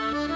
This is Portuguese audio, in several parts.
Thank you.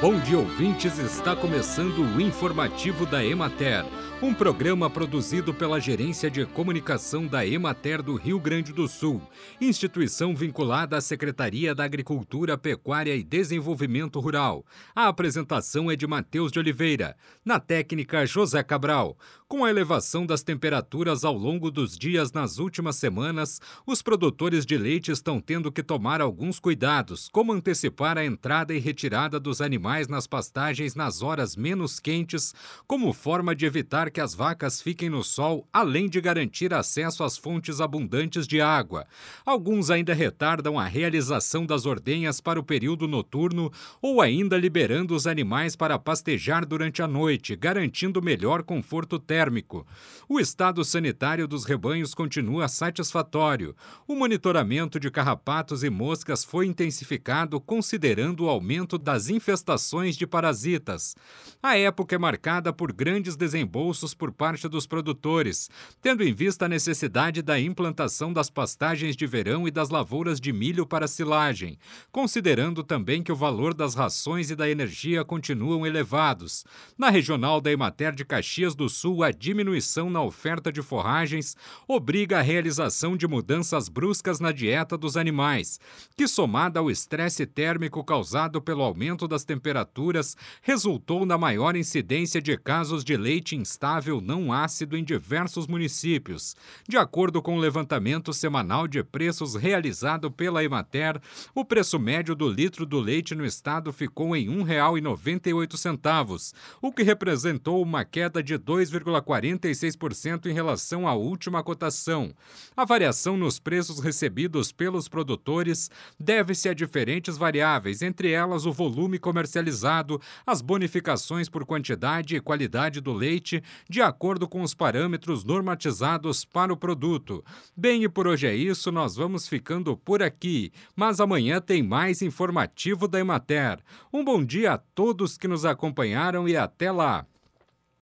Bom dia, ouvintes. Está começando o informativo da Emater, um programa produzido pela Gerência de Comunicação da Emater do Rio Grande do Sul, instituição vinculada à Secretaria da Agricultura, Pecuária e Desenvolvimento Rural. A apresentação é de Matheus de Oliveira, na técnica José Cabral. Com a elevação das temperaturas ao longo dos dias nas últimas semanas, os produtores de leite estão tendo que tomar alguns cuidados, como antecipar a entrada e retirada dos animais nas pastagens nas horas menos quentes, como forma de evitar que as vacas fiquem no sol, além de garantir acesso às fontes abundantes de água. Alguns ainda retardam a realização das ordenhas para o período noturno ou ainda liberando os animais para pastejar durante a noite, garantindo melhor conforto térmico. O estado sanitário dos rebanhos continua satisfatório. O monitoramento de carrapatos e moscas foi intensificado considerando o aumento das infestações de parasitas. A época é marcada por grandes desembolsos por parte dos produtores, tendo em vista a necessidade da implantação das pastagens de verão e das lavouras de milho para silagem, considerando também que o valor das rações e da energia continuam elevados. Na regional da Emater de Caxias do Sul, a diminuição na oferta de forragens obriga a realização de mudanças bruscas na dieta dos animais, que, somada ao estresse térmico causado pelo aumento das temperaturas, resultou na maior incidência de casos de leite instável não ácido em diversos municípios. De acordo com o levantamento semanal de preços realizado pela Emater, o preço médio do litro do leite no estado ficou em R$ 1,98, o que representou uma queda de 2,4 46% em relação à última cotação. A variação nos preços recebidos pelos produtores deve-se a diferentes variáveis, entre elas o volume comercializado, as bonificações por quantidade e qualidade do leite, de acordo com os parâmetros normatizados para o produto. Bem, e por hoje é isso, nós vamos ficando por aqui, mas amanhã tem mais informativo da Emater. Um bom dia a todos que nos acompanharam e até lá!